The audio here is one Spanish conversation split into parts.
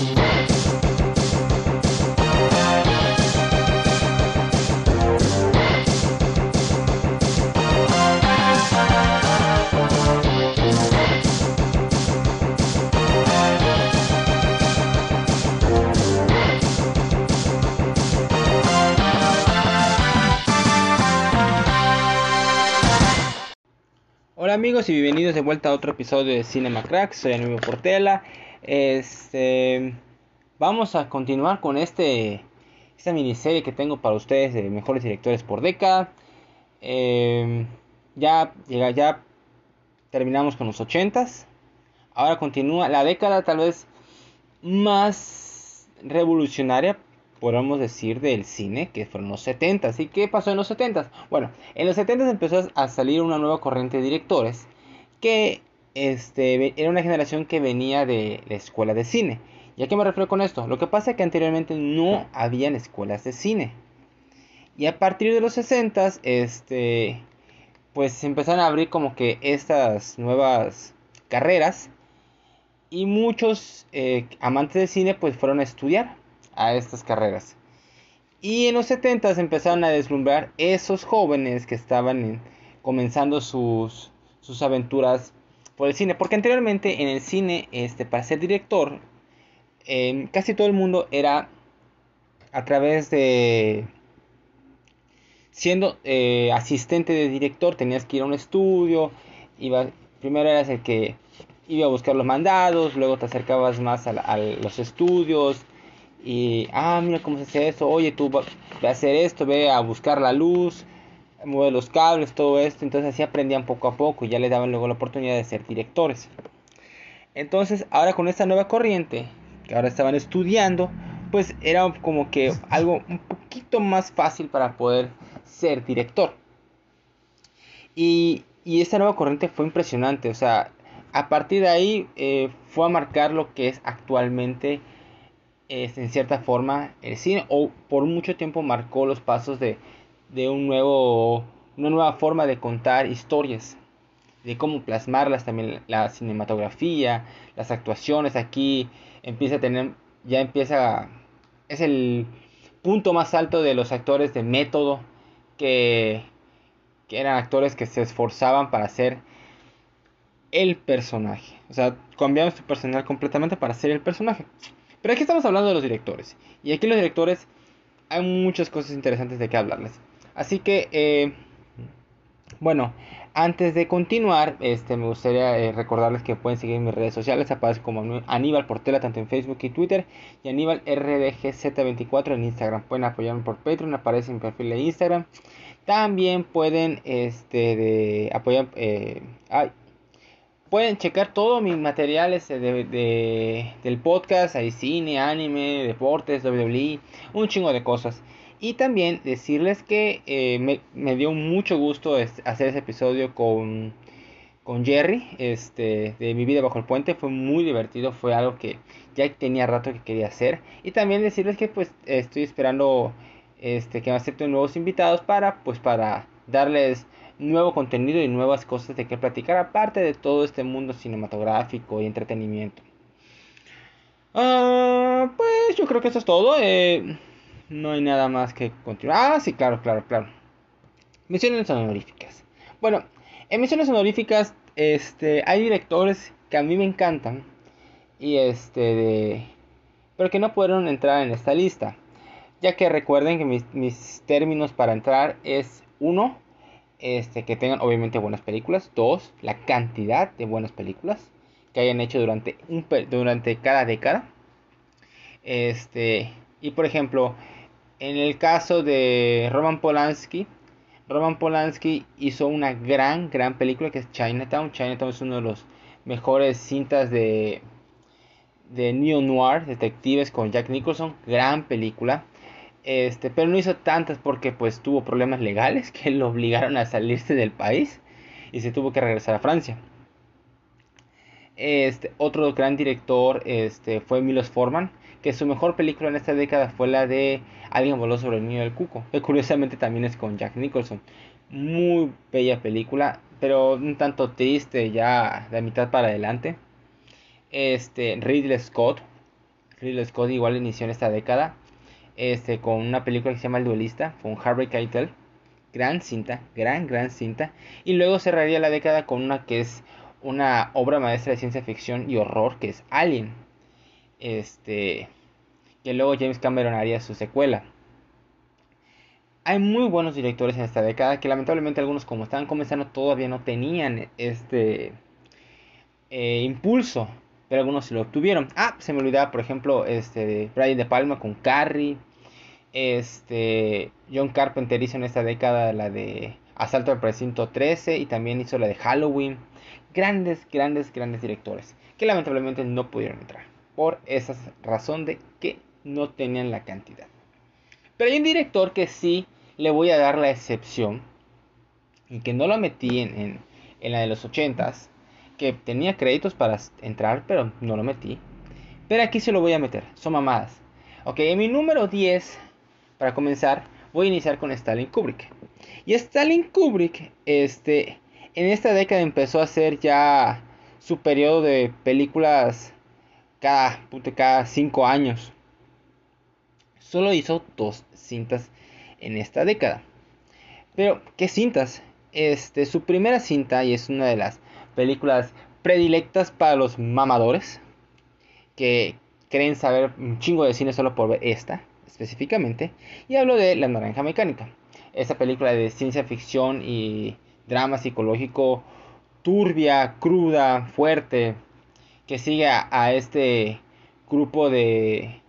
Hola amigos y bienvenidos de vuelta a otro episodio de Cinema Crack, soy Anubio Portela. Este, vamos a continuar con este, esta miniserie que tengo para ustedes de mejores directores por década. Eh, ya, ya terminamos con los 80s. Ahora continúa la década tal vez más revolucionaria podemos decir, del cine, que fueron los 70. ¿Y qué pasó en los 70? Bueno, en los 70 empezó a salir una nueva corriente de directores que este, era una generación que venía de la escuela de cine. ¿Y a qué me refiero con esto? Lo que pasa es que anteriormente no habían escuelas de cine. Y a partir de los 60, este, pues empezaron a abrir como que estas nuevas carreras. Y muchos eh, amantes de cine pues fueron a estudiar a estas carreras. Y en los 70 empezaron a deslumbrar esos jóvenes que estaban comenzando sus, sus aventuras por el cine. Porque anteriormente en el cine, este, para ser director, casi todo el mundo era a través de siendo eh, asistente de director, tenías que ir a un estudio, iba, primero eras el que iba a buscar los mandados, luego te acercabas más a los estudios, y, ah, mira cómo se hace eso, oye, tú ve a hacer esto, ve a buscar la luz, mueve los cables, todo esto. Entonces así aprendían poco a poco y ya le daban luego la oportunidad de ser directores. Entonces, ahora con esta nueva corriente, que ahora estaban estudiando, pues era como que algo un poquito más fácil para poder ser director. Y, y esta nueva corriente fue impresionante, o sea, a partir de ahí eh, fue a marcar lo que es actualmente en cierta forma el cine o por mucho tiempo marcó los pasos de, de un nuevo, una nueva forma de contar historias, de cómo plasmarlas también la cinematografía, las actuaciones aquí empieza a tener, ya empieza, es el punto más alto de los actores de método que, que eran actores que se esforzaban para ser el personaje. O sea, cambiaron su personal completamente para ser el personaje. Pero aquí estamos hablando de los directores. Y aquí los directores hay muchas cosas interesantes de que hablarles. Así que, eh, bueno, antes de continuar, este, me gustaría eh, recordarles que pueden seguir mis redes sociales. Aparece como Aníbal Portela, tanto en Facebook y Twitter. Y Aníbal RDGZ24 en Instagram. Pueden apoyarme por Patreon, aparece en mi perfil de Instagram. También pueden este, de, apoyar... Eh, ay, Pueden checar todos mis materiales de, del podcast, hay cine, anime, deportes, WWE, un chingo de cosas. Y también decirles que eh, me, dio mucho gusto hacer ese episodio con, con Jerry, este, de mi vida bajo el puente. Fue muy divertido, fue algo que ya tenía rato que quería hacer. Y también decirles que pues estoy esperando este, que me acepten nuevos invitados para, pues, para darles nuevo contenido y nuevas cosas de que platicar aparte de todo este mundo cinematográfico y entretenimiento. Ah, pues yo creo que eso es todo. Eh, no hay nada más que continuar. Ah, sí, claro, claro, claro. Misiones honoríficas. Bueno, en misiones honoríficas este, hay directores que a mí me encantan y este de, pero que no pudieron entrar en esta lista, ya que recuerden que mis, mis términos para entrar es uno este, que tengan obviamente buenas películas. Dos, la cantidad de buenas películas que hayan hecho durante, un, durante cada década. Este, y por ejemplo, en el caso de Roman Polanski, Roman Polanski hizo una gran, gran película que es Chinatown. Chinatown es uno de los mejores cintas de, de neo noir, detectives con Jack Nicholson. Gran película. Este, pero no hizo tantas porque pues tuvo problemas legales que lo obligaron a salirse del país y se tuvo que regresar a Francia. Este, otro gran director este, fue Milos Forman, que su mejor película en esta década fue la de Alguien voló sobre el niño del cuco, que curiosamente también es con Jack Nicholson. Muy bella película, pero un tanto triste ya de mitad para adelante. Este, Ridley Scott Ridley Scott igual inició en esta década este, con una película que se llama El Duelista, con Harvey Keitel. Gran cinta, gran, gran cinta. Y luego cerraría la década con una que es una obra maestra de ciencia ficción y horror, que es Alien. Este, que luego James Cameron haría su secuela. Hay muy buenos directores en esta década que lamentablemente algunos como estaban comenzando todavía no tenían este eh, impulso, pero algunos sí lo obtuvieron. Ah, se me olvidaba por ejemplo este Brian De Palma con Carrie, este John Carpenter hizo en esta década la de Asalto al Precinto 13 y también hizo la de Halloween. Grandes, grandes, grandes directores que lamentablemente no pudieron entrar por esa razón de que no tenían la cantidad. Pero hay un director que sí le voy a dar la excepción y que no lo metí en, en, la de los 80s, que tenía créditos para entrar, pero no lo metí. Pero aquí se lo voy a meter, son mamadas. Ok, en mi número 10, para comenzar, voy a iniciar con Stalin Kubrick. Y Stalin Kubrick, este, en esta década empezó a hacer ya su periodo de películas cada, cada cinco años. Solo hizo dos cintas en esta década. Pero, ¿qué cintas? Este, su primera cinta, y es una de las películas predilectas para los mamadores, que creen saber un chingo de cine solo por ver esta, específicamente, y hablo de La Naranja Mecánica. Esta película de ciencia ficción y drama psicológico turbia, cruda, fuerte, que sigue a, este grupo de,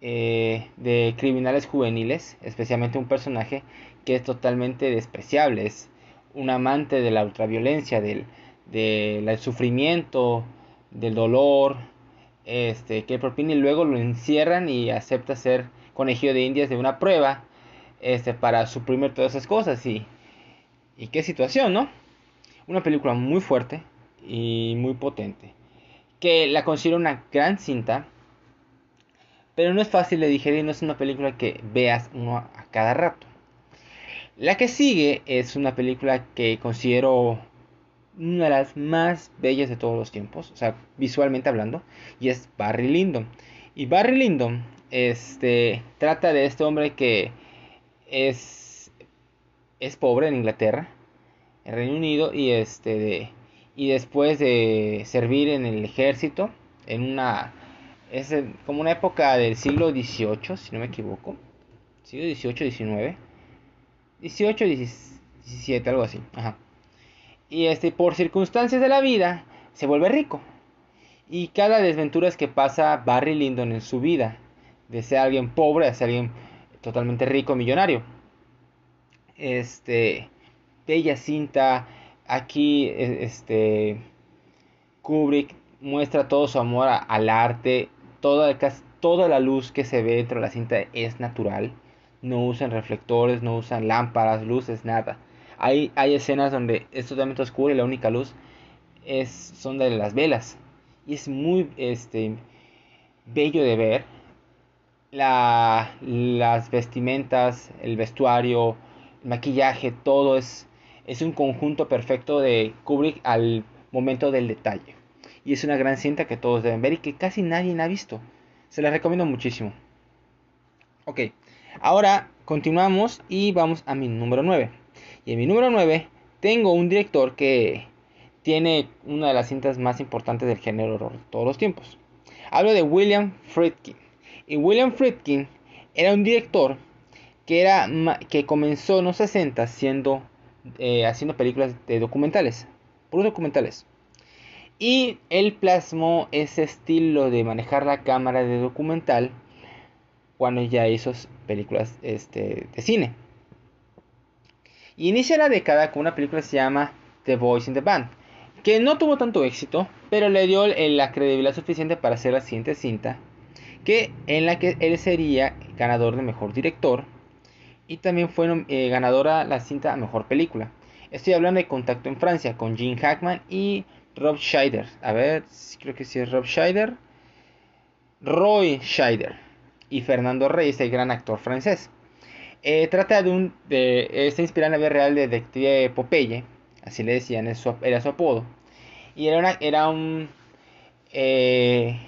eh, de criminales juveniles, especialmente un personaje que es totalmente despreciable, es un amante de la ultraviolencia, del, del sufrimiento, del dolor, este, que propina y luego lo encierran y acepta ser conejillo de indias de una prueba este, para suprimir todas esas cosas. Y, y qué situación, ¿no? Una película muy fuerte y muy potente que la considero una gran cinta, pero no es fácil de digerir, no es una película que veas uno a cada rato. La que sigue es una película que considero una de las más bellas de todos los tiempos, o sea, visualmente hablando, y es Barry Lyndon. Y Barry Lyndon este, trata de este hombre que es, es pobre en Inglaterra, en Reino Unido, y este, de, y después de servir en el ejército en una es como una época del siglo XVIII si no me equivoco siglo XVIII XIX XVIII XVII algo así Ajá. y este por circunstancias de la vida se vuelve rico y cada desventura que pasa Barry Lyndon en su vida de ser alguien pobre a ser alguien totalmente rico millonario este bella cinta Aquí e, este Kubrick muestra todo su amor al arte, toda, toda la luz que se ve dentro de la cinta es natural, no usan reflectores, no usan lámparas, luces, nada. Hay, hay escenas donde es totalmente oscuro y la única luz es, son de las velas. Y es muy este, bello de ver. La, las vestimentas, el vestuario, maquillaje, todo es es un conjunto perfecto de Kubrick al momento del detalle. Y es una gran cinta que todos deben ver y que casi nadie ha visto. Se la recomiendo muchísimo. Ok, ahora continuamos y vamos a mi número 9. Y en mi número 9 tengo un director que tiene una de las cintas más importantes del género horror de todos los tiempos. Hablo de William Friedkin. Y William Friedkin era un director que, era, que comenzó en los 60 siendo eh, haciendo películas de documentales, puros documentales. Y él plasmó ese estilo de manejar la cámara de documental cuando ya hizo películas este, de cine. Y inicia la década con una película que se llama The Voice in the Band, que no tuvo tanto éxito, pero le dio la credibilidad suficiente para hacer la siguiente cinta, que en la que él sería ganador de mejor director y también fue eh, ganadora la cinta a Mejor Película. Estoy hablando de Contacto en Francia con Gene Hackman y Rob Scheider. A ver, creo que sí es Rob Scheider. Roy Scheider y Fernando Reyes, el gran actor francés. Eh, trata de un. De, está inspirada en la vida real de detective Popeye, así le decían, era su apodo. Y era, una, un. Eh,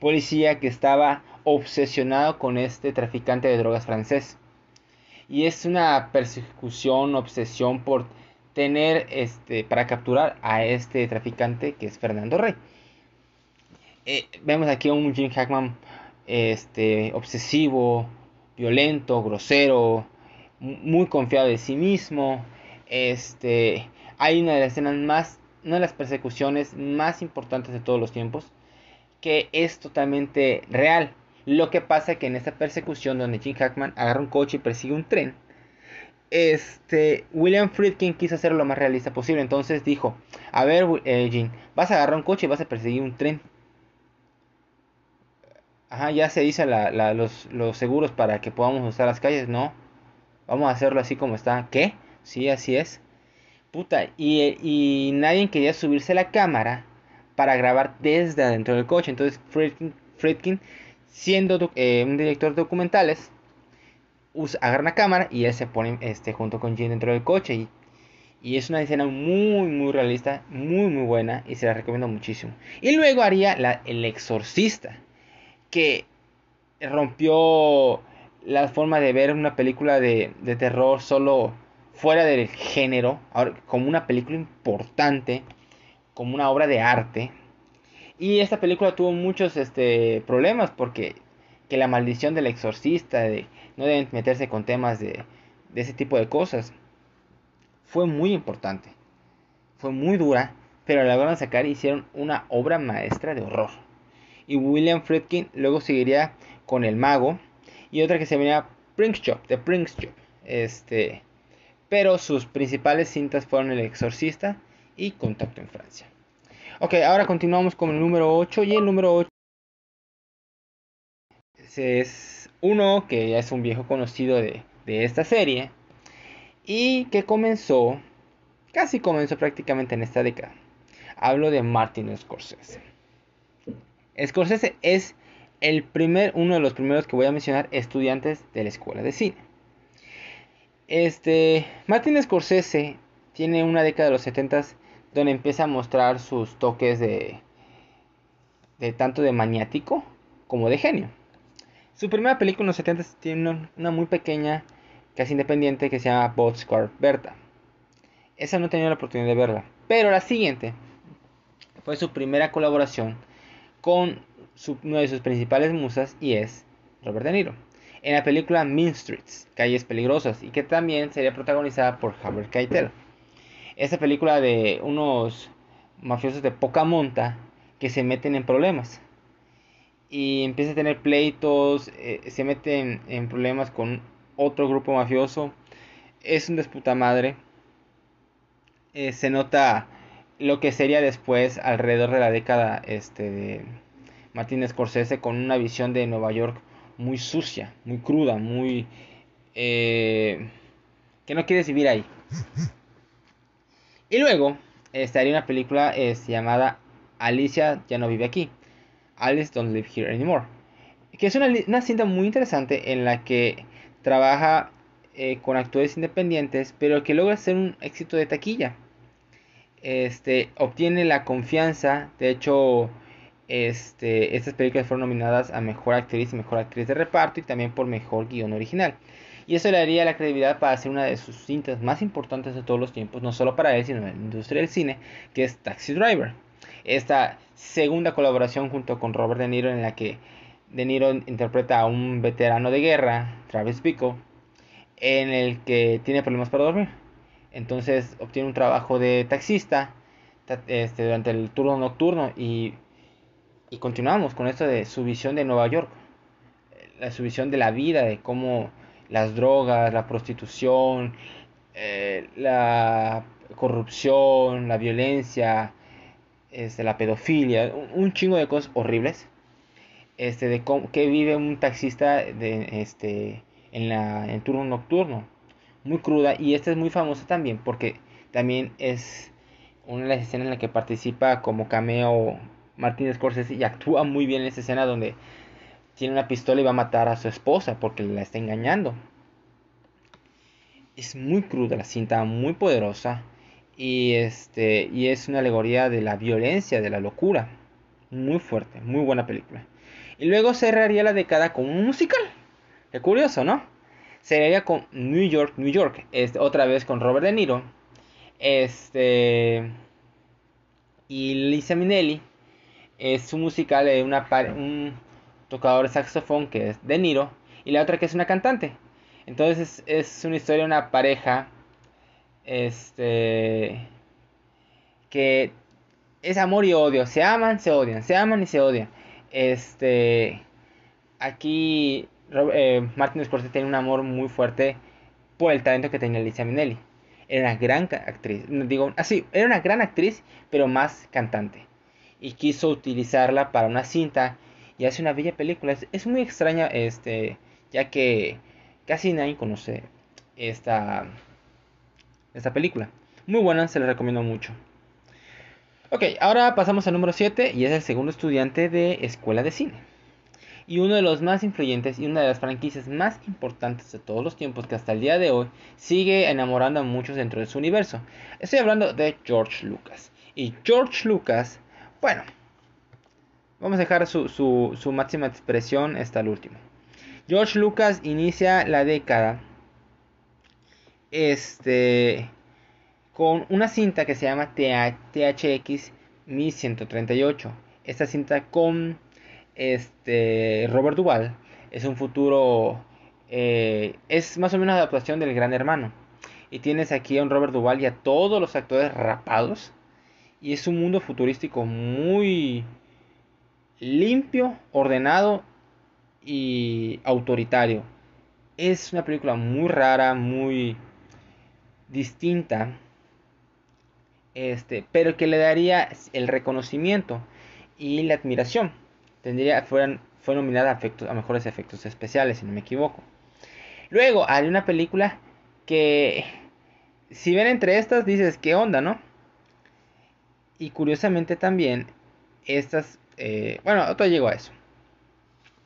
policía que estaba obsesionado con este traficante de drogas francés. Y es una persecución, obsesión por tener este para capturar a este traficante que es Fernando Rey. Eh, vemos aquí a un Jim Hackman este obsesivo, violento, grosero, muy confiado de sí mismo. Este, hay una de las escenas más, una de las persecuciones más importantes de todos los tiempos, que es totalmente real. Lo que pasa que en esta persecución donde Jim Hackman agarra un coche y persigue un tren, este, William Friedkin quiso hacerlo lo más realista posible. Entonces dijo, a ver, eh, Jim, vas a agarrar un coche y vas a perseguir un tren. Ajá, ya se dice los, los seguros para que podamos usar las calles. No, vamos a hacerlo así como está. ¿Qué? Sí, así es. Puta, y, y nadie quería subirse a la cámara para grabar desde adentro del coche. Entonces Friedkin, siendo eh, un director de documentales, usa, agarra una cámara y él se pone este, junto con Jim dentro del coche. Y, y es una escena muy, muy realista, muy, muy buena y se la recomiendo muchísimo. Y luego haría la, El Exorcista, que rompió la forma de ver una película de, de terror solo fuera del género, como una película importante, como una obra de arte. Y esta película tuvo muchos este, problemas porque que la maldición del exorcista, de no deben meterse con temas de, ese tipo de cosas, fue muy importante. Fue muy dura, pero la lograron sacar y hicieron una obra maestra de horror. Y William Friedkin luego seguiría con El Mago y otra que se llamaba Prince Shop, The Prince. Este, pero sus principales cintas fueron El Exorcista y Contacto en Francia. Ok, ahora continuamos con el número 8 y el número 8 es uno que ya es un viejo conocido de, de esta serie y que comenzó, casi comenzó prácticamente en esta década. Hablo de Martin Scorsese. Scorsese es el primer, uno de los primeros que voy a mencionar estudiantes de la escuela de cine. Este, Martin Scorsese tiene una década de los 70 donde empieza a mostrar sus toques de, tanto de maniático como de genio. Su primera película en los 70 tiene una, muy pequeña, casi independiente, que se llama Botscar Berta. Esa no he tenido la oportunidad de verla. Pero la siguiente fue su primera colaboración con una de sus principales musas y es Robert De Niro en la película Mean Streets, Calles Peligrosas, y que también sería protagonizada por Howard Keitel. Esta película de unos mafiosos de poca monta que se meten en problemas y empieza a tener pleitos, eh, se meten en problemas con otro grupo mafioso, es un disputa madre. Eh, se nota lo que sería después, alrededor de la década este, de Martin Scorsese, con una visión de Nueva York muy sucia, muy cruda, muy... Eh, que no quieres vivir ahí. Y luego estaría una película llamada Alicia ya no vive aquí. Alice don't live here anymore. Que es una, cinta muy interesante en la que trabaja eh, con actores independientes, pero que logra ser un éxito de taquilla. Este obtiene la confianza, de hecho este, estas películas fueron nominadas a Mejor Actriz y Mejor Actriz de Reparto y también por Mejor Guión Original. Y eso le daría la credibilidad para hacer una de sus cintas más importantes de todos los tiempos, no solo para él, sino en la industria del cine, que es Taxi Driver. Esta segunda colaboración junto con Robert De Niro en la que De Niro interpreta a un veterano de guerra, Travis Bickle, en el que tiene problemas para dormir. Entonces obtiene un trabajo de taxista este, durante el turno nocturno y y continuamos con esto de su visión de Nueva York, la, su visión de la vida, de cómo las drogas, la prostitución, eh, la corrupción, la violencia, este, la pedofilia, un, chingo de cosas horribles, este, de cómo, que vive un taxista de, este, en, la, en turno nocturno, muy cruda, y esta es muy famosa también porque también es una de las escenas en la que participa como cameo Martin Scorsese y actúa muy bien en esa escena donde tiene una pistola y va a matar a su esposa porque la está engañando. Es muy cruda la cinta, muy poderosa y este y es una alegoría de la violencia, de la locura. Muy fuerte, muy buena película. Y luego cerraría la década con un musical. Qué curioso, ¿no? Cerraría con New York, New York. Este, otra vez con Robert De Niro. Este. Y Lisa Minnelli. Es un musical de una, un tocador de saxofón que es De Niro. Y la otra que es una cantante. Entonces es, una historia de una pareja. Este. Que es amor y odio. Se aman, se odian. Se aman y se odian. Este. Aquí eh, Martin Scorsese tiene un amor muy fuerte por el talento que tenía Lisa Minnelli. Era una gran actriz, digo así, era una gran actriz, pero más cantante. Y quiso utilizarla para una cinta y hace una bella película. Es, muy extraña, este, ya que casi nadie conoce esta, esta película. Muy buena, se la recomiendo mucho. Ok, ahora pasamos al número 7 y es el segundo estudiante de escuela de cine y uno de los más influyentes y una de las franquicias más importantes de todos los tiempos que hasta el día de hoy sigue enamorando a muchos dentro de su universo. Estoy hablando de George Lucas. Y George Lucas, bueno, vamos a dejar su, su máxima expresión hasta el último. George Lucas inicia la década este, con una cinta que se llama THX 1138. Esta cinta con este, Robert Duvall es un futuro, eh, es más o menos adaptación del Gran Hermano. Y tienes aquí a un Robert Duvall y a todos los actores rapados. Y es un mundo futurístico muy limpio, ordenado y autoritario. Es una película muy rara, muy distinta. Este, pero que le daría el reconocimiento y la admiración tendría, fueran, fue nominada a, a mejores efectos especiales, si no me equivoco. Luego hay una película que, si ven entre estas, dices, ¿qué onda, no? Y curiosamente también, estas, eh, bueno, otro llego a eso.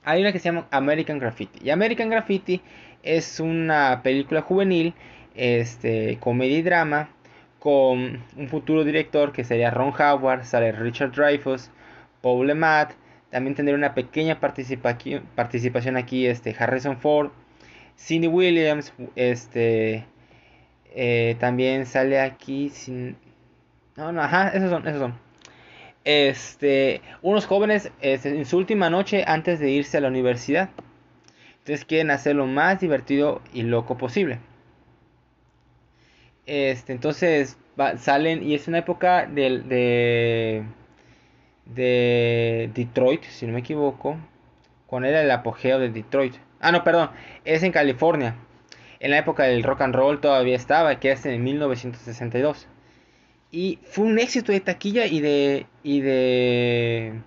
Hay una que se llama American Graffiti. Y American Graffiti es una película juvenil, este, comedia y drama, con un futuro director que sería Ron Howard, sale Richard Dreyfuss, Paul Le también tendría una pequeña participación aquí este, Harrison Ford, Cindy Williams, este, eh, también sale aquí sin... No, no, ajá, esos son, esos son. Este, unos jóvenes este, en su última noche antes de irse a la universidad. Entonces quieren hacer lo más divertido y loco posible. Este, entonces salen y es una época del, de de Detroit, si no me equivoco. Con era el apogeo de Detroit. Ah, no, perdón, es en California. En la época del rock and roll todavía estaba, que es en 1962. Y fue un éxito de taquilla y de y de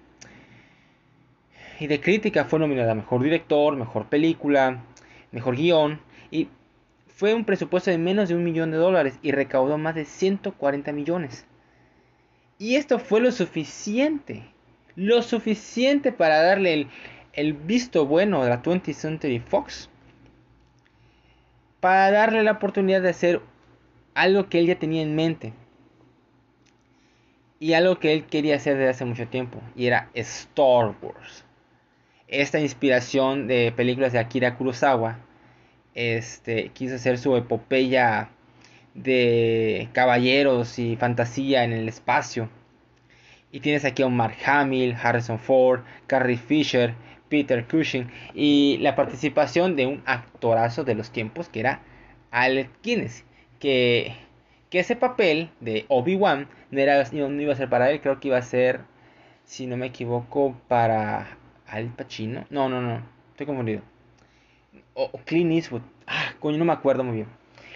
y de crítica. Fue nominada mejor director, mejor película, mejor guion y fue un presupuesto de menos de un millón de dólares y recaudó más de 140 millones. Y esto fue lo suficiente. Lo suficiente para darle el, visto bueno a la 20th Century Fox. Para darle la oportunidad de hacer algo que él ya tenía en mente. Y algo que él quería hacer desde hace mucho tiempo. Y era Star Wars. Esta inspiración de películas de Akira Kurosawa. Este, quiso hacer su epopeya de caballeros y fantasía en el espacio. Y tienes aquí a Mark Hamill, Harrison Ford, Carrie Fisher, Peter Cushing y la participación de un actorazo de los tiempos que era Alec Guinness. Que, que ese papel de Obi-Wan no, no iba a ser para él, creo que iba a ser, si no me equivoco, para Al Pacino. No, no, no, estoy confundido. O, Clint Eastwood. Ah, coño, no me acuerdo muy bien.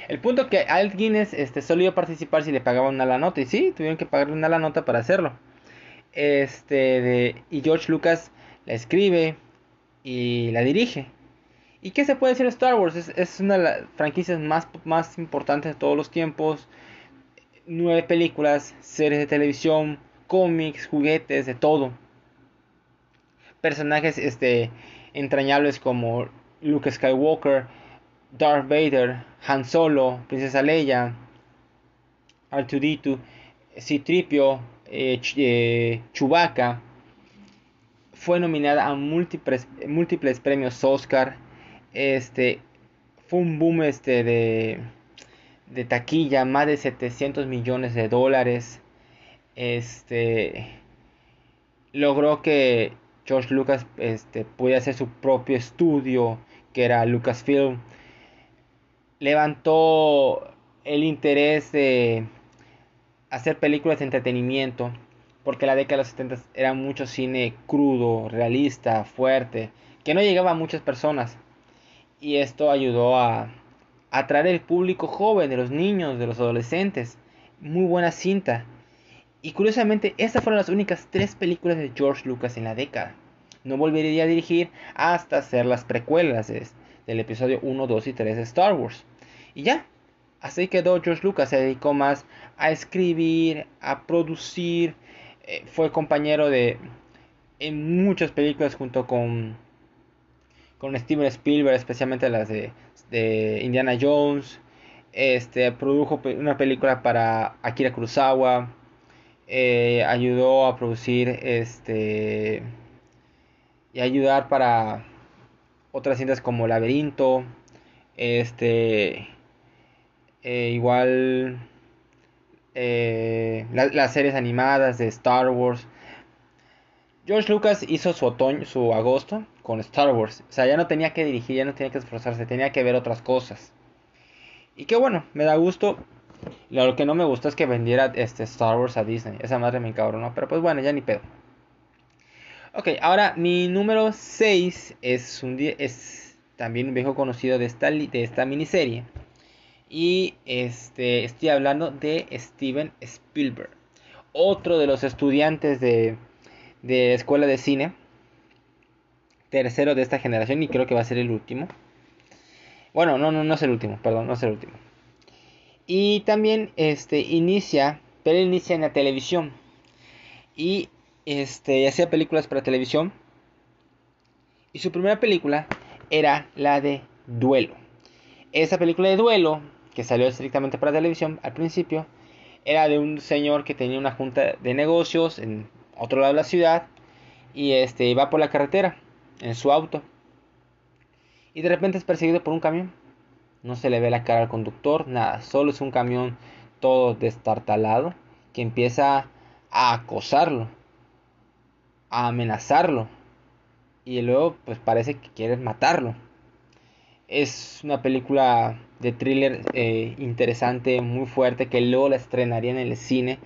El punto que Al Guinness este, solo iba a participar si le pagaban una la nota. Y sí, tuvieron que pagarle una la nota para hacerlo. Este, de, y George Lucas la escribe y la dirige. ¿Y qué se puede decir de Star Wars? Es, una de las franquicias más, más importantes de todos los tiempos. Nueve películas, series de televisión, cómics, juguetes, de todo. Personajes este, entrañables como Luke Skywalker, Darth Vader, Han Solo, Princesa Leia, R2D2, C-Tripio, eh, eh, Chewbacca, fue nominada a múltiples, múltiples premios Oscar. Este, fue un boom este de, de taquilla, más de 700 millones de dólares. Este, logró que George Lucas este, pudiera hacer su propio estudio, que era Lucasfilm. Levantó el interés de hacer películas de entretenimiento, porque la década de los 70 era mucho cine crudo, realista, fuerte, que no llegaba a muchas personas. Y esto ayudó a atraer el público joven, de los niños, de los adolescentes. Muy buena cinta. Y curiosamente, estas fueron las únicas tres películas de George Lucas en la década. No volvería a dirigir hasta hacer las precuelas del episodio 1, 2 y 3 de Star Wars. Y ya, así quedó George Lucas. Se dedicó más a escribir, a producir. Eh, fue compañero de en muchas películas junto con con Steven Spielberg, especialmente las de, de Indiana Jones. Este produjo una película para Akira Kurosawa. Eh, ayudó a producir este y ayudar para otras cintas como Laberinto, este, eh, igual eh, las series animadas de Star Wars. George Lucas hizo su otoño, su agosto con Star Wars. O sea, ya no tenía que dirigir, ya no tenía que esforzarse, tenía que ver otras cosas. Y qué bueno, me da gusto lo que no me gusta es que vendiera este Star Wars a Disney. Esa madre me encabronó. Pero pues bueno, ya ni pedo. Ok, ahora mi número 6 es, un, es también un viejo conocido de esta, de esta miniserie. Y este, estoy hablando de Steven Spielberg. Otro de los estudiantes de, de escuela de cine. Tercero de esta generación y creo que va a ser el último. Bueno, no, no, no es el último, perdón, no es el último. Y también este, inicia, pero inicia en la televisión. Y este, hacía películas para televisión. Y su primera película era la de Duelo. Esa película de Duelo, que salió estrictamente para televisión al principio, era de un señor que tenía una junta de negocios en otro lado de la ciudad y este iba por la carretera en su auto y de repente es perseguido por un camión no se le ve la cara al conductor, nada, solo es un camión todo destartalado que empieza a acosarlo, a amenazarlo y luego pues parece que quiere matarlo. Es una película de thriller eh, interesante, muy fuerte, que luego la estrenaría en el cine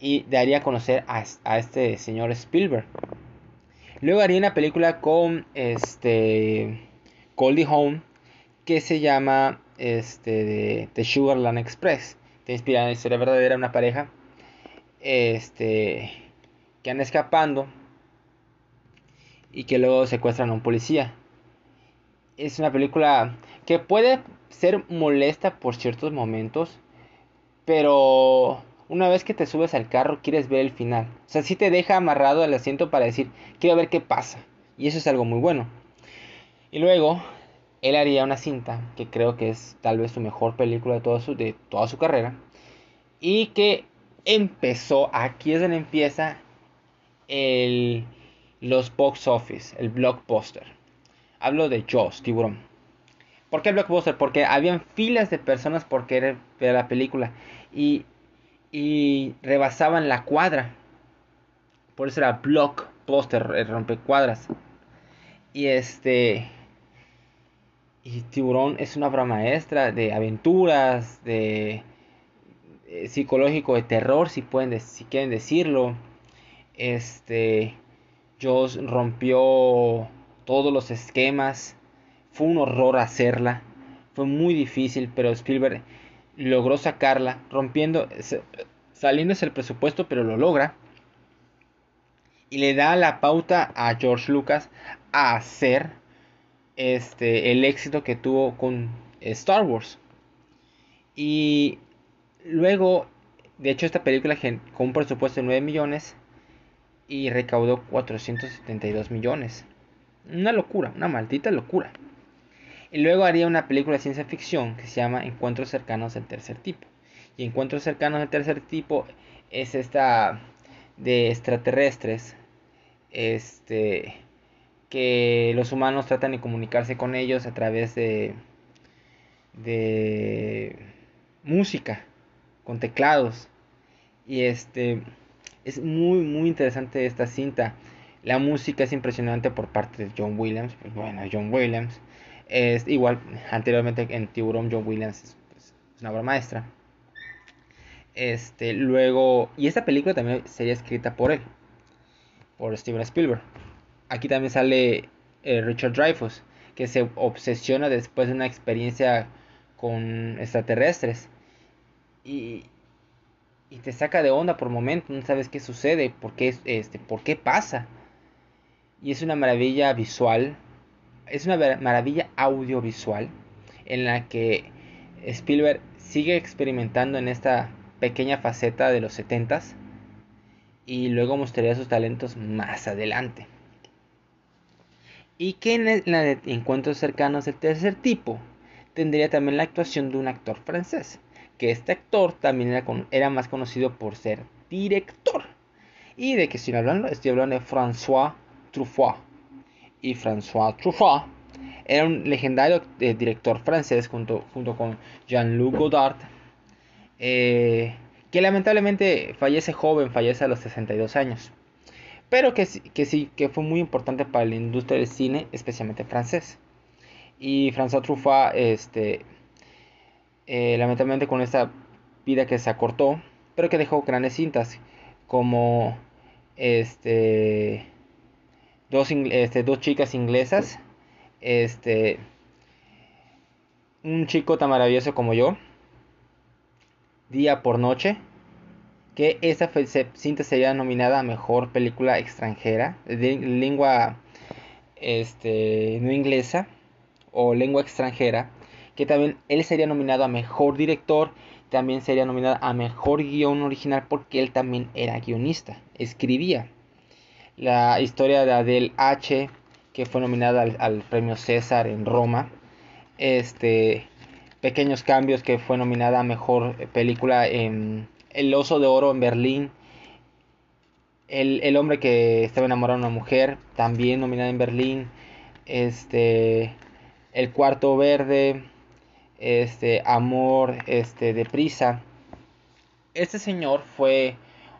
y daría a conocer a, a, este señor Spielberg. Luego haría una película con este Goldie Hawn que se llama este, The Sugarland Express. Está inspirada en la historia verdadera de una pareja este, que anda escapando y que luego secuestran a un policía. Es una película que puede ser molesta por ciertos momentos, pero una vez que te subes al carro quieres ver el final. O sea, si te deja amarrado al asiento para decir, quiero ver qué pasa. Y eso es algo muy bueno. Y luego él haría una cinta que creo que es tal vez su mejor película de toda su, de toda su carrera y que empezó, aquí es donde empieza el, los box office, el blockbuster. Hablo de Jaws, tiburón. ¿Por qué blockbuster? Porque habían filas de personas por querer ver la película y, y rebasaban la cuadra. Por eso era blockbuster, rompecuadras. Y este y Tiburón es una obra maestra de aventuras, de, psicológico, de terror, si pueden, si quieren decirlo. Este, Joss rompió todos los esquemas. Fue un horror hacerla. Fue muy difícil, pero Spielberg logró sacarla, rompiendo, saliéndose el presupuesto, pero lo logra. Y le da la pauta a George Lucas a hacer este, el éxito que tuvo con Star Wars. Y luego, de hecho, esta película con un presupuesto de 9 millones y recaudó 472 millones. Una locura, una maldita locura. Y luego haría una película de ciencia ficción que se llama Encuentros cercanos del tercer tipo. Y Encuentros cercanos del tercer tipo es esta de extraterrestres este que los humanos tratan de comunicarse con ellos a través de de música con teclados y este es muy muy interesante esta cinta la música es impresionante por parte de John Williams pues bueno John Williams es igual anteriormente en Tiburón John Williams es, pues, una obra maestra. Este luego y esta película también sería escrita por él por Steven Spielberg. Aquí también sale eh, Richard Dreyfuss que se obsesiona después de una experiencia con extraterrestres. Y, y te saca de onda por momentos, no sabes qué sucede, por qué, este, por qué pasa. Y es una maravilla visual, es una maravilla audiovisual en la que Spielberg sigue experimentando en esta pequeña faceta de los 70s y luego mostraría sus talentos más adelante. Y que en la de encuentros cercanos del tercer tipo tendría también la actuación de un actor francés, que este actor también era, era más conocido por ser director. ¿Y de que estoy hablando? Estoy hablando de François Truffaut. Y François Truffaut. Era un legendario eh, director francés junto, junto con Jean-Luc Godard, eh, que lamentablemente fallece joven, fallece a los 62 años, pero que, que sí, que fue muy importante para la industria del cine, especialmente francés. Y François Truffaut, este, eh, lamentablemente con esta vida que se acortó, pero que dejó grandes cintas, como este, dos, este, dos chicas inglesas, este, un chico tan maravilloso como yo, Día por Noche, que esa cinta sería nominada a Mejor Película Extranjera, de lengua este, no inglesa, o lengua extranjera, que también él sería nominado a mejor director, también sería nominado a mejor guion original porque él también era guionista, escribía. La historia de Adele H, que fue nominada al, premio César en Roma. Este, Pequeños Cambios, que fue nominada a mejor película en El Oso de Oro en Berlín. El, el hombre que estaba enamorado de una mujer, también nominada en Berlín. Este, el cuarto verde, este, amor, este, deprisa. Este señor fue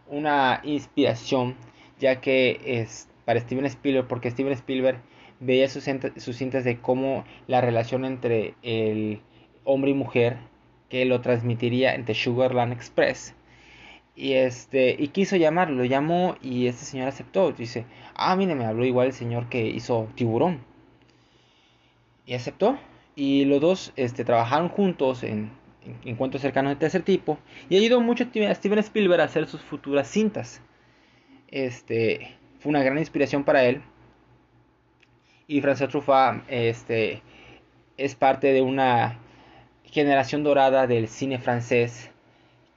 una inspiración, ya que es para Steven Spielberg, porque Steven Spielberg veía sus, cintas de cómo la relación entre el hombre y mujer, que lo transmitiría entre Sugarland Express. Y este, y quiso llamarlo, lo llamó y este señor aceptó. Dice, ah, mire, me habló igual el señor que hizo Tiburón y aceptó. Y los dos este, trabajaron juntos en, encuentros cercanos de tercer tipo. Y ayudó mucho a Steven Spielberg a hacer sus futuras cintas. Este, fue una gran inspiración para él. Y François Truffaut este, es parte de una generación dorada del cine francés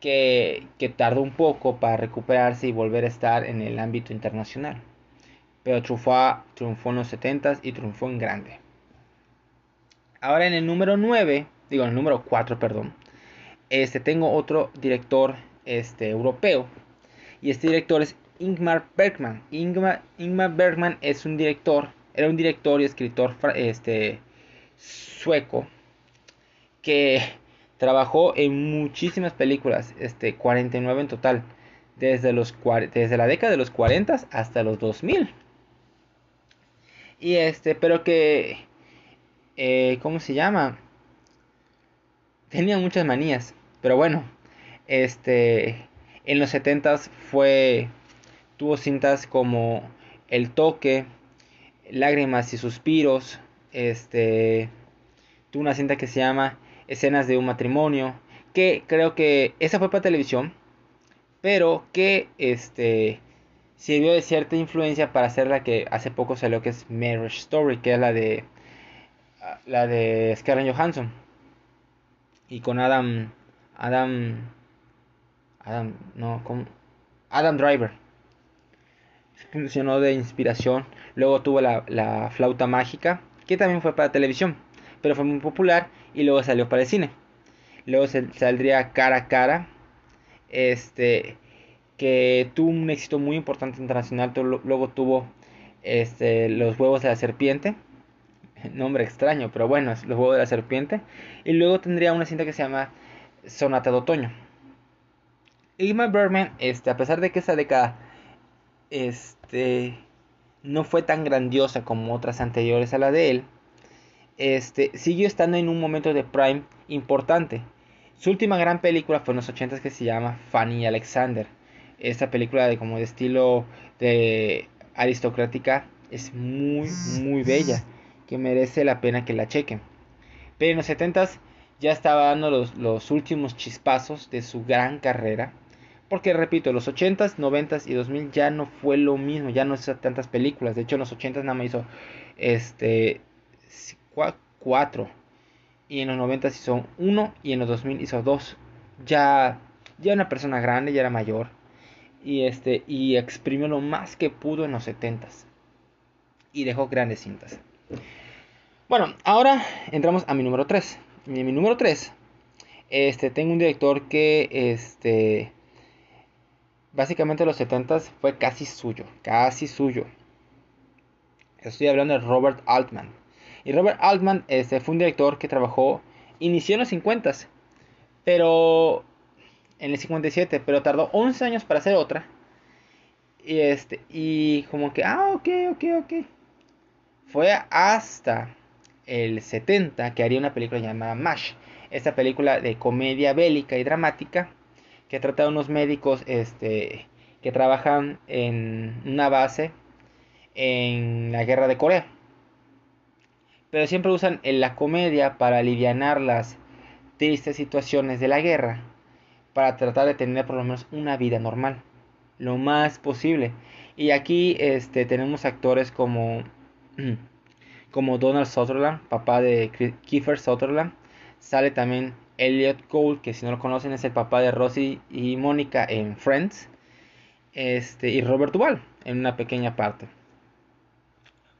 que, que tardó un poco para recuperarse y volver a estar en el ámbito internacional. Pero Truffaut triunfó en los 70s y triunfó en grande. Ahora en el número 9, digo en el número 4, perdón, este, tengo otro director este, europeo. Y este director es Ingmar Bergman. Ingmar, Ingmar Bergman es un director, era un director y escritor este, sueco que trabajó en muchísimas películas, este, 49 en total, desde, los, desde la década de los 40 hasta los 2000. Y este, pero que eh, ¿cómo se llama? Tenía muchas manías, pero bueno, este, en los 70 fue, tuvo cintas como El Toque, Lágrimas y Suspiros, este, tuvo una cinta que se llama Escenas de un matrimonio, que creo que esa fue para televisión, pero que este sirvió de cierta influencia para hacer la que hace poco salió que es Marriage Story, que es la de la de Scarlett Johansson. Y con Adam Adam Adam no con Adam Driver funcionó de inspiración luego tuvo la, la flauta mágica que también fue para televisión pero fue muy popular y luego salió para el cine luego saldría cara a cara este que tuvo un éxito muy importante internacional luego tuvo este, Los huevos de la serpiente. Nombre extraño, pero bueno, es Los huevos de la serpiente. Y luego tendría una cinta que se llama Sonata de Otoño. Ingmar Bergman, este, a pesar de que esa década este, no fue tan grandiosa como otras anteriores a la de él, este, siguió estando en un momento de prime importante. Su última gran película fue en los 80 que se llama Fanny Alexander. Esta película de como de estilo de aristocrática es muy muy bella, que merece la pena que la chequen. Pero en los 70 ya estaba dando los, los últimos chispazos de su gran carrera. Porque repito, los 80s, 90s y 2000 ya no fue lo mismo, ya no hizo tantas películas. De hecho, en los 80s nada más hizo este 4 y en los 90 hizo uno y en los 2000 hizo dos. Ya ya una persona grande, ya era mayor y este y exprimió lo más que pudo en los 70 y dejó grandes cintas. Bueno, ahora entramos a mi número 3. En mi número 3 este tengo un director que este básicamente los 70 fue casi suyo, casi suyo. Estoy hablando de Robert Altman. Y Robert Altman este, fue un director que trabajó, inició en los 50, pero en el 57, pero tardó 11 años para hacer otra. Y este, y como que, ah, ok, ok, ok. Fue hasta el 70 que haría una película llamada MASH. Esta película de comedia bélica y dramática que trata de unos médicos este, que trabajan en una base en la guerra de Corea pero siempre usan la comedia para aliviar las tristes situaciones de la guerra, para tratar de tener por lo menos una vida normal, lo más posible. Y aquí este, tenemos actores como, como Donald Sutherland, papá de Kiefer Sutherland. Sale también Elliot Cole, que si no lo conocen es el papá de Rosie y Mónica en Friends. Este, y Robert Duvall en una pequeña parte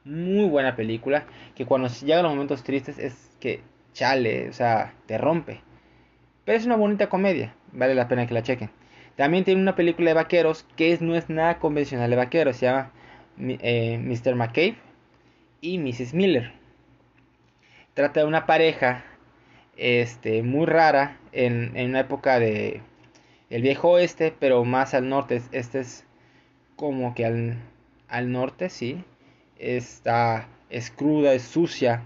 muy buena película. Que cuando llegan los momentos tristes es que chale, o sea, te rompe. Pero es una bonita comedia, vale la pena que la chequen. También tiene una película de vaqueros que no es nada convencional de vaqueros, se llama eh, Mr. McCabe y Mrs. Miller. Trata de una pareja este, muy rara en, en una época de el viejo oeste, pero más al norte. Este es como que al, al norte, sí está, es cruda, es sucia,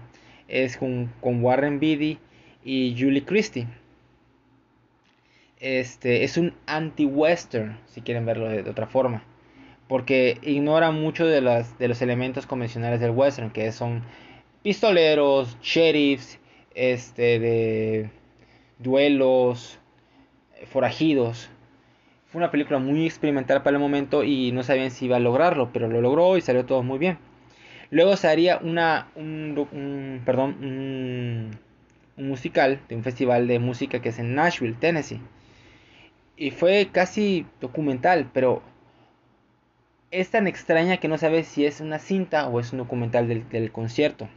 es con, Warren Beatty y Julie Christie. Este, es un anti-western, si quieren verlo de, otra forma. Porque ignora mucho de, las, de los elementos convencionales del western, que son pistoleros, sheriffs, este, de duelos, forajidos. Fue una película muy experimental para el momento y no sabían si iba a lograrlo, pero lo logró y salió todo muy bien. Luego se haría una, un, perdón, un, musical de un festival de música que es en Nashville, Tennessee. Y fue casi documental, pero es tan extraña que no sabes si es una cinta o es un documental del, concierto.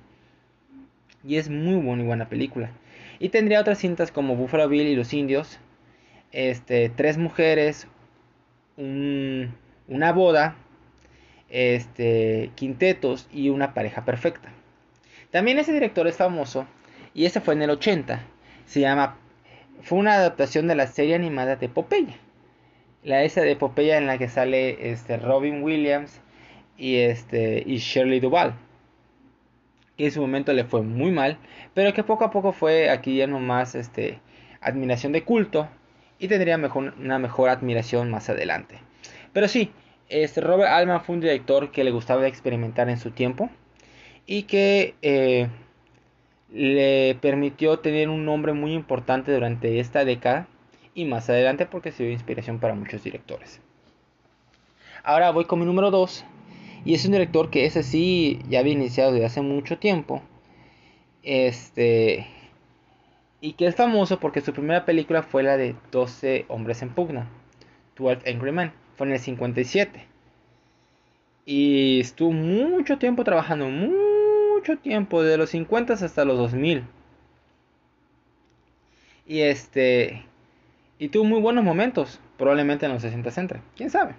Y es muy buena y buena película. Y tendría otras cintas como Buffalo Bill y los indios. Este, tres mujeres, una boda este, quintetos y una pareja perfecta. También ese director es famoso y ese fue en el 80. Se llama fue una adaptación de la serie animada de Popeye. La esa de Popeye en la que sale este Robin Williams y este y Shirley Duvall. Que en su momento le fue muy mal, pero que poco a poco fue aquí ya nomás este admiración de culto y tendría mejor, una mejor admiración más adelante. Pero sí, este Robert Altman fue un director que le gustaba experimentar en su tiempo y que eh, le permitió tener un nombre muy importante durante esta década y más adelante porque se dio inspiración para muchos directores. Ahora voy con mi número 2 y es un director que ese sí ya había iniciado desde hace mucho tiempo. Este y que es famoso porque su primera película fue la de 12 hombres en pugna, 12 Angry Men fue en el 57. Y estuvo mucho tiempo trabajando, mucho tiempo, de los 50 hasta los 2000. Y este. Y tuvo muy buenos momentos, probablemente en los 60 entre. ¿Quién sabe?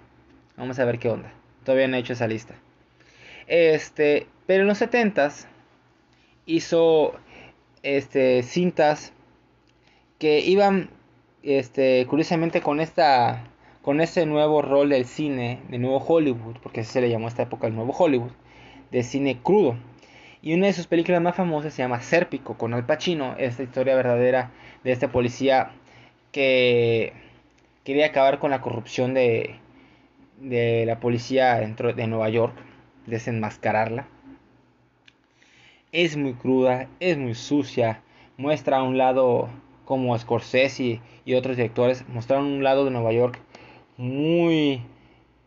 Vamos a ver qué onda. Todavía no he hecho esa lista. Este, pero en los 70s hizo este, cintas que iban este, curiosamente con esta con este nuevo rol del cine de nuevo Hollywood, porque así se le llamó a esta época el nuevo Hollywood, de cine crudo. Y una de sus películas más famosas se llama Sérpico, con Al Pacino, esta historia verdadera de este policía que quería acabar con la corrupción de, de la policía dentro de Nueva York, desenmascararla. Es muy cruda, es muy sucia, muestra un lado como Scorsese y otros directores, mostraron un lado de Nueva York muy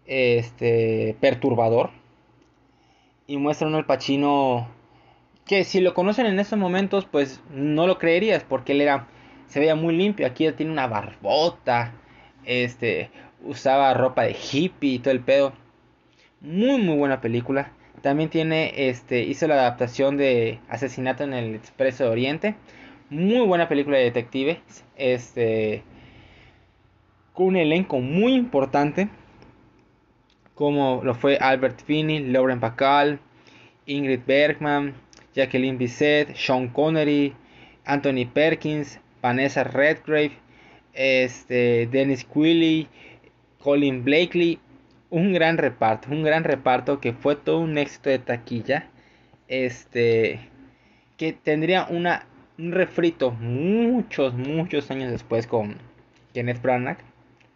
este, perturbador. Y muestran al Pacino que si lo conocen en estos momentos, pues no lo creerías porque él era se veía muy limpio. Aquí ya tiene una barbota, este, usaba ropa de hippie y todo el pedo. Muy muy buena película. También tiene este hizo la adaptación de Asesinato en el Expreso de Oriente. Muy buena película de detective. Este con un elenco muy importante como lo fue Albert Finney, Lauren Bacall, Ingrid Bergman, Jacqueline Bisset, Sean Connery, Anthony Perkins, Vanessa Redgrave, este, Dennis Quilly, Colin Blakely, un gran reparto, un gran reparto que fue todo un éxito de taquilla, este, que tendría una, un refrito muchos, muchos años después con Kenneth Branagh,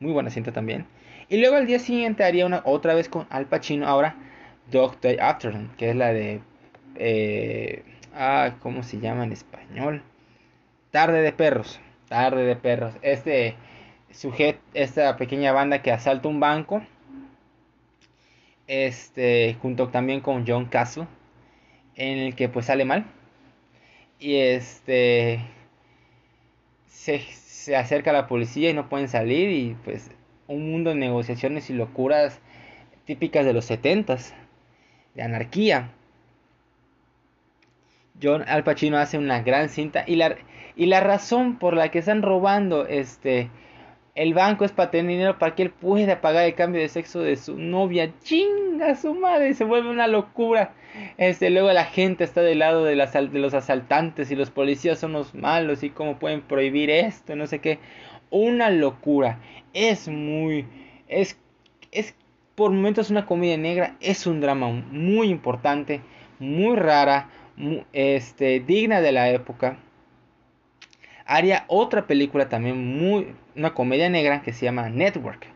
muy buena cinta también, y luego al día siguiente haría una otra vez con Al Pacino, ahora Dog Day Afternoon, que es la de, eh, ah, ¿cómo se llama en español? Tarde de perros. Tarde de perros. Este sujeto, esta pequeña banda que asalta un banco. Este, junto también con John Castle. En el que pues sale mal. Y este. Se, se acerca a la policía y no pueden salir. Y pues un mundo de negociaciones y locuras típicas de los setentas. De anarquía. John Al Pacino hace una gran cinta y la, y la razón por la que están robando este el banco es para tener dinero para que él pueda pagar el cambio de sexo de su novia. Chinga su madre, se vuelve una locura. Este, luego la gente está del lado de, de los asaltantes y los policías son los malos y cómo pueden prohibir esto, no sé qué. Una locura. Es muy es es por momentos una comedia negra, es un drama muy importante, muy rara, este digna de la época haría otra película también muy una comedia negra que se llama Network.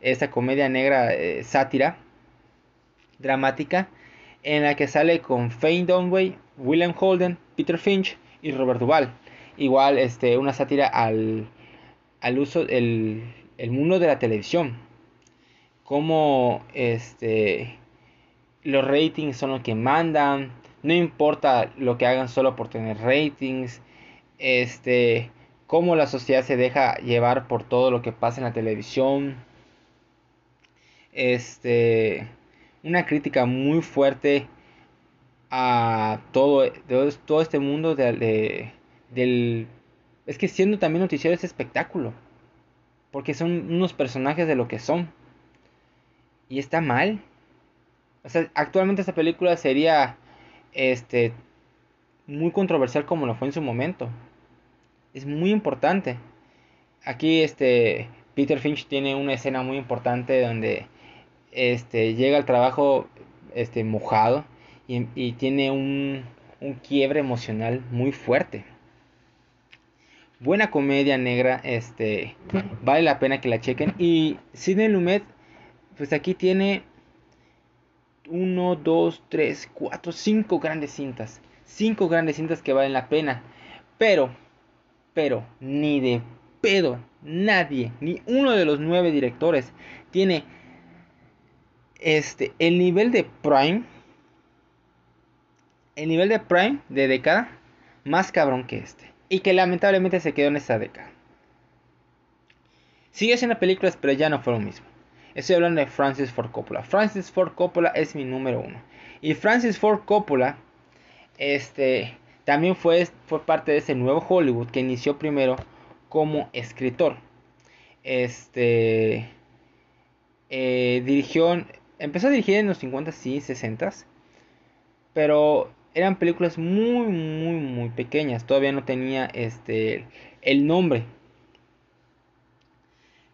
Esta comedia negra eh, sátira dramática en la que sale con Faye Dunaway, William Holden, Peter Finch y Robert Duvall. Igual este una sátira al, al uso del el mundo de la televisión. Como este los ratings son los que mandan. No importa lo que hagan solo por tener ratings. Este, cómo la sociedad se deja llevar por todo lo que pasa en la televisión. Este, una crítica muy fuerte a todo, todo este mundo de, del... Es que siendo también noticiero es espectáculo. Porque son unos personajes de lo que son. Y está mal. O sea, actualmente esta película sería este muy controversial como lo fue en su momento. Es muy importante. Aquí este Peter Finch tiene una escena muy importante donde este llega al trabajo este mojado y, tiene un, un, quiebre emocional muy fuerte. Buena comedia negra, este vale la pena que la chequen y Sidney Lumet pues aquí tiene 1 2 3 4 5 grandes cintas cinco grandes cintas que valen la pena. Pero, pero, ni de pedo, nadie, ni uno de los nueve directores tiene este, el nivel de Prime, el nivel de Prime de década más cabrón que este. Y que lamentablemente se quedó en esta década. Sigue siendo películas, pero ya no fue lo mismo. Estoy hablando de Francis Ford Coppola. Francis Ford Coppola es mi número uno. Y Francis Ford Coppola este, también fue, parte de ese nuevo Hollywood que inició primero como escritor. Este, eh, dirigió, empezó a dirigir en los 50 y 60 pero eran películas muy, muy, muy pequeñas. Todavía no tenía este el nombre.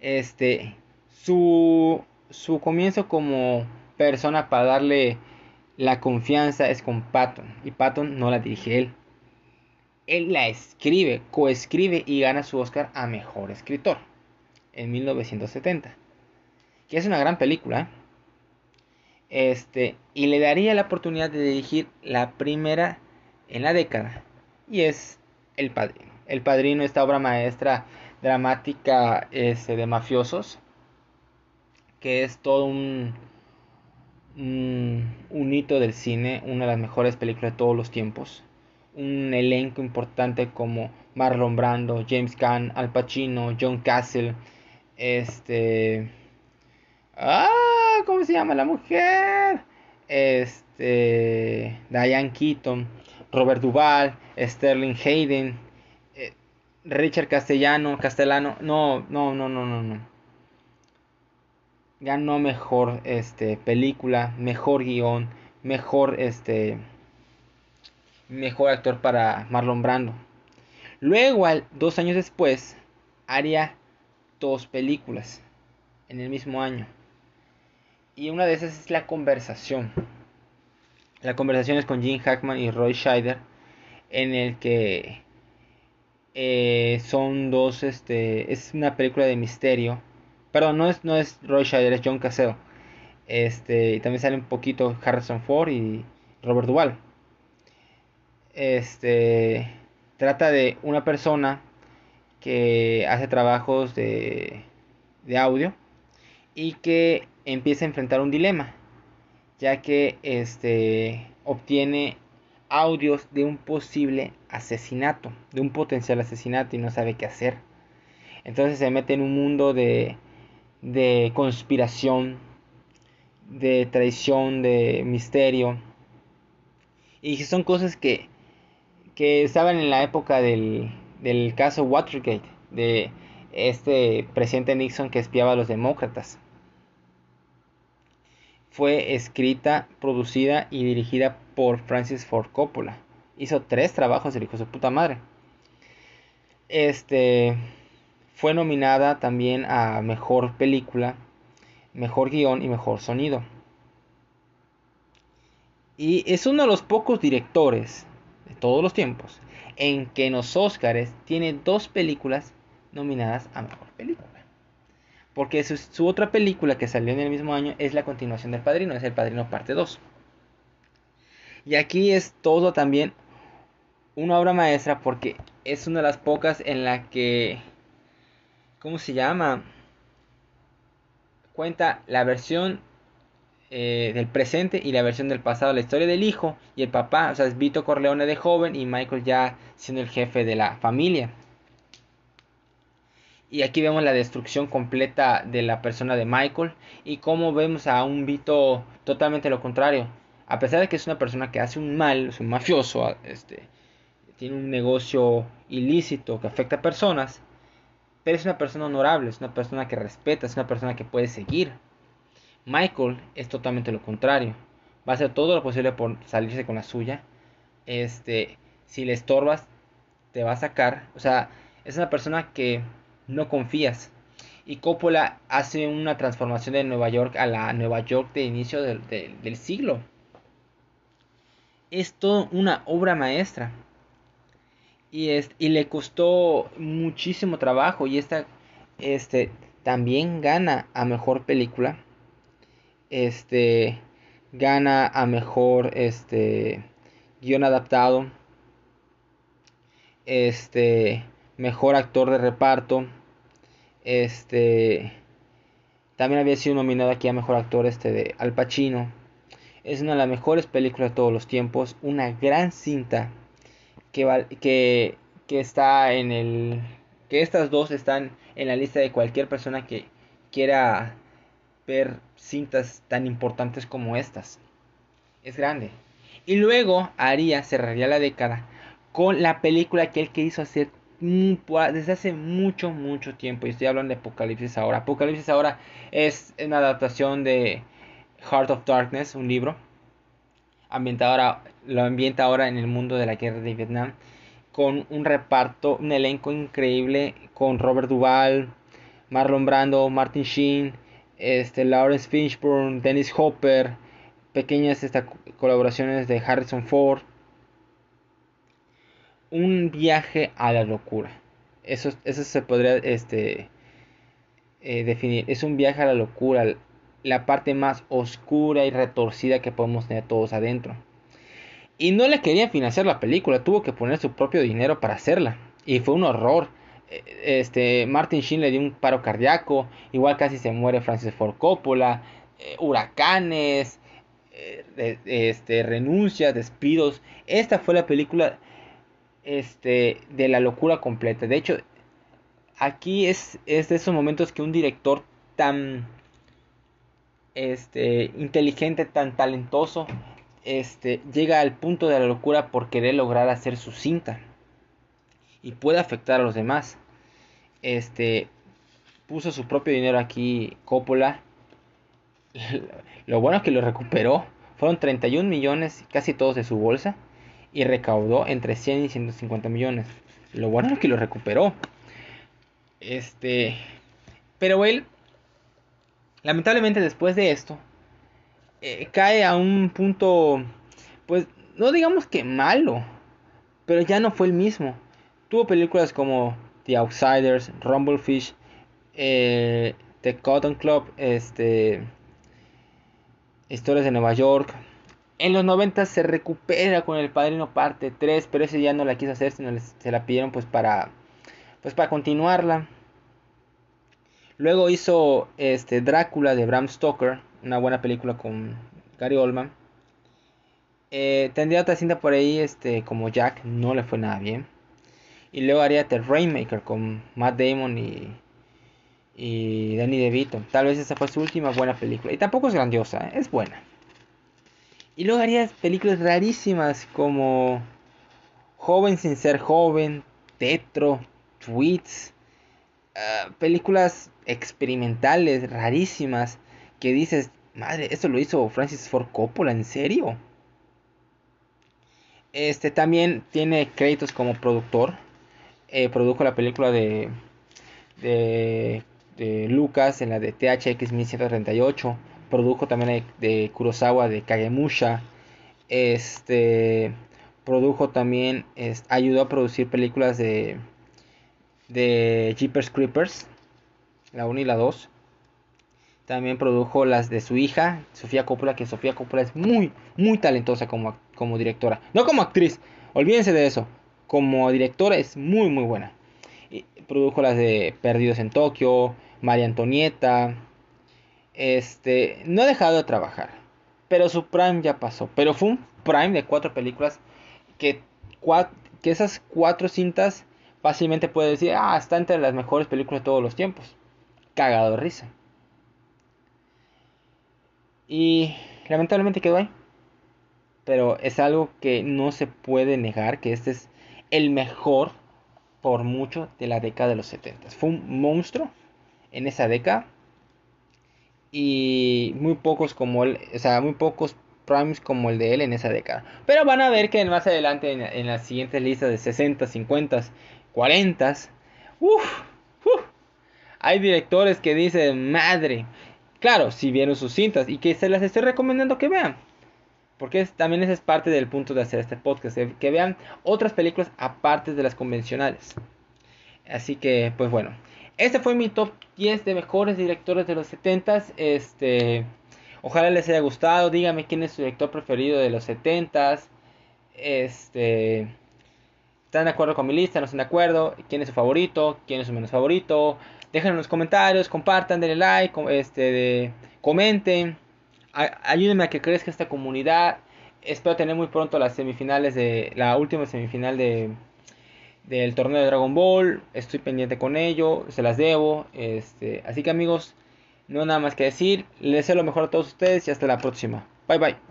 Este, su, su comienzo como persona para darle la confianza es con Patton. Y Patton no la dirige él. Él la escribe, coescribe y gana su Oscar a Mejor Escritor en 1970. Que es una gran película. ¿eh? Este, y le daría la oportunidad de dirigir la primera en la década. Y es El Padrino. El Padrino, esta obra maestra dramática este, de mafiosos. Que es todo un, un, un hito del cine. Una de las mejores películas de todos los tiempos. Un elenco importante como Marlon Brando, James Caan, Al Pacino, John Castle. Este. ¡Ah! ¿Cómo se llama la mujer? Este. Diane Keaton, Robert Duvall, Sterling Hayden, eh, Richard Castellano, Castellano. No, no, no, no, no, no. Ganó mejor este, película, mejor guion, mejor este. Mejor actor para Marlon Brando. Luego, dos años después, haría dos películas en el mismo año. Y una de esas es La Conversación. La conversación es con Jim Hackman y Roy Scheider, en el que eh, son dos, este, es una película de misterio. Perdón, no es, no es Roy Scheider, es John Cassell. Este, y también sale un poquito Harrison Ford y Robert Duvall. Este, trata de una persona que hace trabajos de, de audio y que empieza a enfrentar un dilema, ya que este obtiene audios de un posible asesinato, de un potencial asesinato y no sabe qué hacer. Entonces se mete en un mundo de, de conspiración, de traición, de misterio. Y son cosas que, que estaban en la época del, del caso Watergate, de este presidente Nixon que espiaba a los demócratas. Fue escrita, producida y dirigida por Francis Ford Coppola. Hizo tres trabajos el hijo de su puta madre. Este fue nominada también a mejor película, mejor guion y mejor sonido. Y es uno de los pocos directores de todos los tiempos en que en los Oscars tiene dos películas nominadas a mejor película. Porque su, otra película que salió en el mismo año es la continuación del Padrino, es El Padrino parte 2. Y aquí es todo también una obra maestra porque es una de las pocas en la que, ¿cómo se llama? Cuenta la versión eh, del presente y la versión del pasado, la historia del hijo y el papá, o sea, es Vito Corleone de joven y Michael ya siendo el jefe de la familia. Y aquí vemos la destrucción completa de la persona de Michael y cómo vemos a un Vito totalmente lo contrario. A pesar de que es una persona que hace un mal, es un mafioso, este, tiene un negocio ilícito que afecta a personas, pero es una persona honorable, es una persona que respeta, es una persona que puede seguir. Michael es totalmente lo contrario. Va a hacer todo lo posible por salirse con la suya. Este, si le estorbas, te va a sacar. O sea, es una persona que no confías. Y Coppola hace una transformación de Nueva York a la Nueva York de inicio del, del siglo. Es toda una obra maestra. Y, es, y le costó muchísimo trabajo. Y esta este, también gana a mejor película este gana a mejor este guion adaptado este mejor actor de reparto este también había sido nominado aquí a mejor actor este de Al Pacino. Es una de las mejores películas de todos los tiempos una gran cinta que, que, que está en el que estas dos están en la lista de cualquier persona que quiera ver cintas tan importantes como estas. Es grande. Y luego Aria cerraría la década con la película que él quiso hacer desde hace mucho, mucho tiempo. Y estoy hablando de Apocalipsis ahora. Apocalipsis ahora es una adaptación de Heart of Darkness, un libro. ambienta lo ambienta ahora en el mundo de la guerra de Vietnam con un reparto, un elenco increíble con Robert Duvall, Marlon Brando, Martin Sheen, este, Lawrence Fishburne, Dennis Hopper, pequeñas colaboraciones de Harrison Ford. Un viaje a la locura. Eso, eso se podría este, eh, definir. Es un viaje a la locura. La parte más oscura y retorcida que podemos tener todos adentro. Y no le querían financiar la película. Tuvo que poner su propio dinero para hacerla. Y fue un horror. Eh, este, Martin Sheen le dio un paro cardíaco. Igual casi se muere Francis Ford Coppola. Eh, huracanes. este, renuncias, despidos. Esta fue la película este, de la locura completa. De hecho, aquí es, es de esos momentos que un director tan este, inteligente, tan talentoso, este, llega al punto de la locura por querer lograr hacer su cinta y puede afectar a los demás. Este, puso su propio dinero aquí Coppola. Lo bueno es que lo recuperó. Fueron 31 millones, casi todos de su bolsa y recaudó entre 100 y 150 millones. Lo bueno es que lo recuperó. Este, pero él, lamentablemente después de esto, eh, cae a un punto, pues, no digamos que malo, pero ya no fue el mismo. Tuvo películas como The Outsiders, Rumblefish, eh, The Cotton Club, este, Historias de Nueva York, en los 90 se recupera con El Padrino parte 3, pero ese ya no la quiso hacer, sino se la pidieron pues para pues para continuarla. Luego hizo este Drácula de Bram Stoker, una buena película con Gary Oldman. Eh, tendría otra cinta por ahí este como Jack, no le fue nada bien. Y luego haría The Rainmaker con Matt Damon y y Danny DeVito. Tal vez esa fue su última buena película. Y tampoco es grandiosa, ¿eh? es buena. Y luego haría películas rarísimas como Joven sin ser joven, Tetro, Tweets, ah, películas experimentales rarísimas que dices, madre, esto lo hizo Francis Ford Coppola, ¿en serio? Este también tiene créditos como productor. Eh, produjo la película de, de, de Lucas en la de THX 1138 produjo también de, Kurosawa de Kagemusha. Este produjo también, ayudó a producir películas de de Jeepers Creepers, la 1 y la 2. También produjo las de su hija, Sofía Coppola, que Sofía Coppola es muy, muy talentosa como, como directora. No como actriz, olvídense de eso. Como directora es muy, muy buena. Produjo las de Perdidos en Tokio, María Antonieta, este, no ha dejado de trabajar, pero su prime ya pasó. Pero fue un prime de cuatro películas que, que esas cuatro cintas fácilmente puede decir, ah, está entre las mejores películas de todos los tiempos. Cagado de risa. Y lamentablemente quedó ahí. Pero es algo que no se puede negar que este es el mejor por mucho de la década de los 70. Fue un monstruo en esa década y muy pocos como él, o sea, muy pocos primes como el de él en esa década. Pero van a ver que más adelante en, en las siguientes listas de 60, 50, 40, uff, hay directores que dicen, madre, claro, si vieron sus cintas y que se las estoy recomendando que vean. Porque también esa es parte del punto de hacer este podcast, que vean otras películas aparte de las convencionales. Así que, pues bueno, este fue mi top 10 de mejores directores de los 70s. Este, ojalá les haya gustado. Díganme quién es su director preferido de los 70s. Este, ¿Están de acuerdo con mi lista? ¿No están de acuerdo? ¿Quién es su favorito? ¿Quién es su menos favorito? Déjenlo en los comentarios, compartan, denle like, este, comenten. Ayúdenme a que crezca esta comunidad. Espero tener muy pronto las semifinales de la última semifinal de del torneo de Dragon Ball. Estoy pendiente con ello, se las debo. Este, así que amigos, no nada más que decir. Les deseo lo mejor a todos ustedes y hasta la próxima. Bye bye.